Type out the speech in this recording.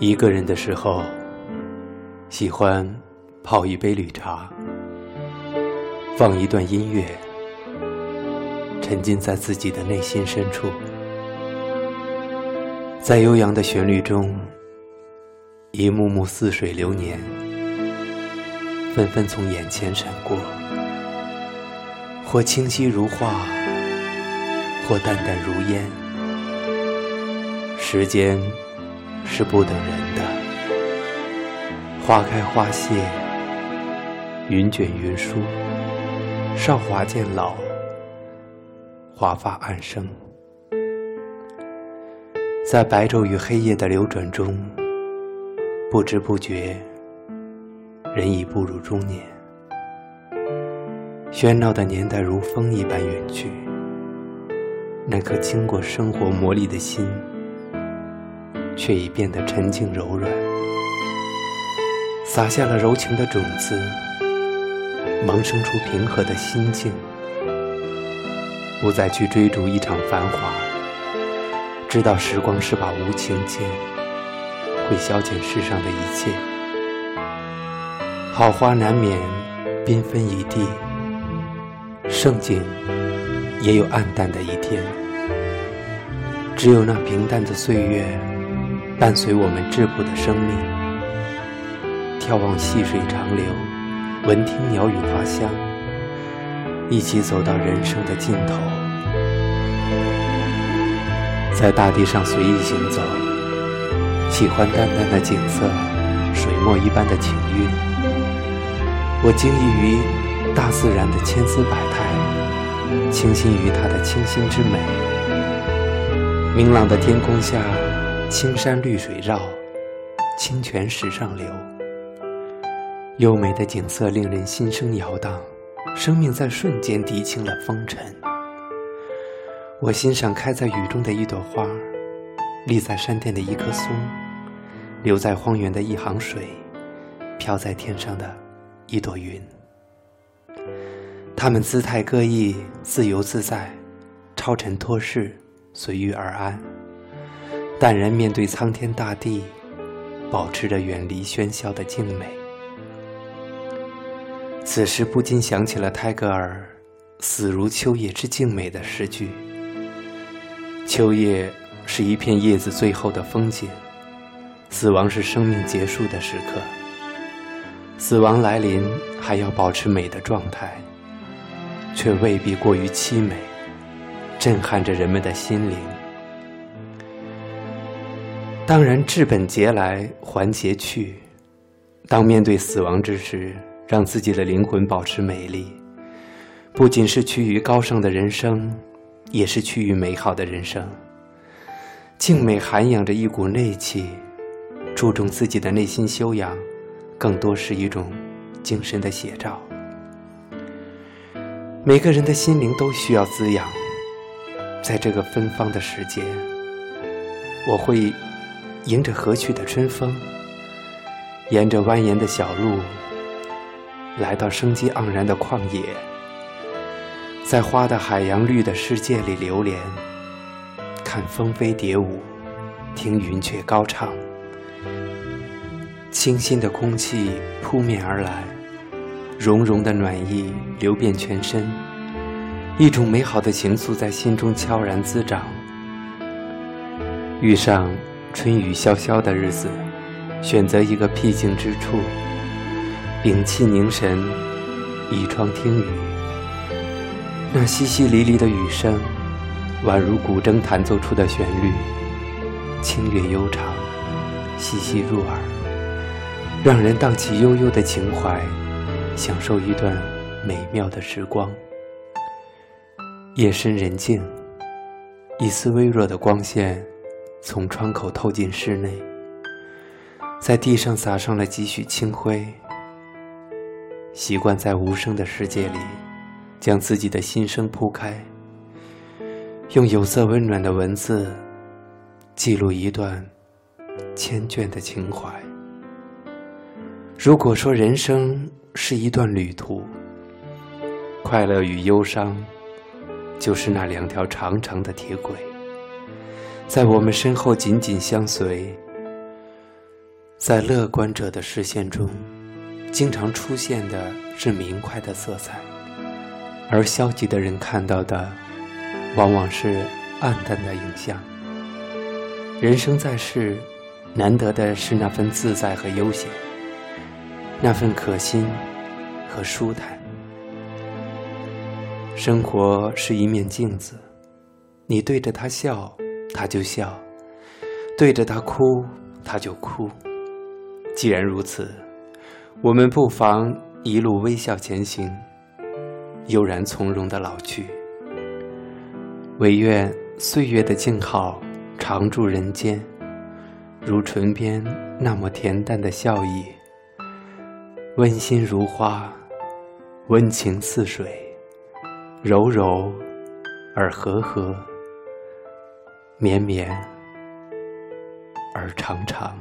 一个人的时候，喜欢泡一杯绿茶，放一段音乐，沉浸在自己的内心深处，在悠扬的旋律中，一幕幕似水流年，纷纷从眼前闪过，或清晰如画，或淡淡如烟，时间。是不等人的，花开花谢，云卷云舒，韶华渐老，华发暗生，在白昼与黑夜的流转中，不知不觉，人已步入中年。喧闹的年代如风一般远去，那颗经过生活磨砺的心。却已变得沉静柔软，撒下了柔情的种子，萌生出平和的心境。不再去追逐一场繁华，知道时光是把无情剑，会消减世上的一切。好花难免缤纷一地，盛景也有暗淡的一天。只有那平淡的岁月。伴随我们质朴的生命，眺望细水长流，闻听鸟语花香，一起走到人生的尽头，在大地上随意行走，喜欢淡淡的景色，水墨一般的情韵。我惊异于大自然的千姿百态，倾心于它的清新之美。明朗的天空下。青山绿水绕，清泉石上流。优美的景色令人心生摇荡，生命在瞬间涤清了风尘。我欣赏开在雨中的一朵花，立在山巅的一棵松，留在荒原的一行水，飘在天上的一朵云。它们姿态各异，自由自在，超尘脱世，随遇而安。淡然面对苍天大地，保持着远离喧嚣的静美。此时不禁想起了泰戈尔“死如秋叶之静美”的诗句。秋叶是一片叶子最后的风景，死亡是生命结束的时刻。死亡来临，还要保持美的状态，却未必过于凄美，震撼着人们的心灵。当然，治本节来还节去。当面对死亡之时，让自己的灵魂保持美丽，不仅是趋于高尚的人生，也是趋于美好的人生。静美涵养着一股内气，注重自己的内心修养，更多是一种精神的写照。每个人的心灵都需要滋养，在这个芬芳的时节，我会。迎着和煦的春风，沿着蜿蜒的小路，来到生机盎然的旷野，在花的海洋、绿的世界里流连，看蜂飞蝶舞，听云雀高唱。清新的空气扑面而来，融融的暖意流遍全身，一种美好的情愫在心中悄然滋长。遇上。春雨潇潇的日子，选择一个僻静之处，屏气凝神，倚窗听雨。那淅淅沥沥的雨声，宛如古筝弹奏出的旋律，清越悠长，细细入耳，让人荡起悠悠的情怀，享受一段美妙的时光。夜深人静，一丝微弱的光线。从窗口透进室内，在地上撒上了几许清灰。习惯在无声的世界里，将自己的心声铺开，用有色温暖的文字，记录一段缱绻的情怀。如果说人生是一段旅途，快乐与忧伤，就是那两条长长的铁轨。在我们身后紧紧相随，在乐观者的视线中，经常出现的是明快的色彩，而消极的人看到的，往往是暗淡的影像。人生在世，难得的是那份自在和悠闲，那份可心和舒坦。生活是一面镜子，你对着它笑，他就笑；对着他哭，他就哭。既然如此，我们不妨一路微笑前行，悠然从容的老去。唯愿岁月的静好常驻人间，如唇边那么恬淡的笑意，温馨如花，温情似水，柔柔而和和，绵绵而长长。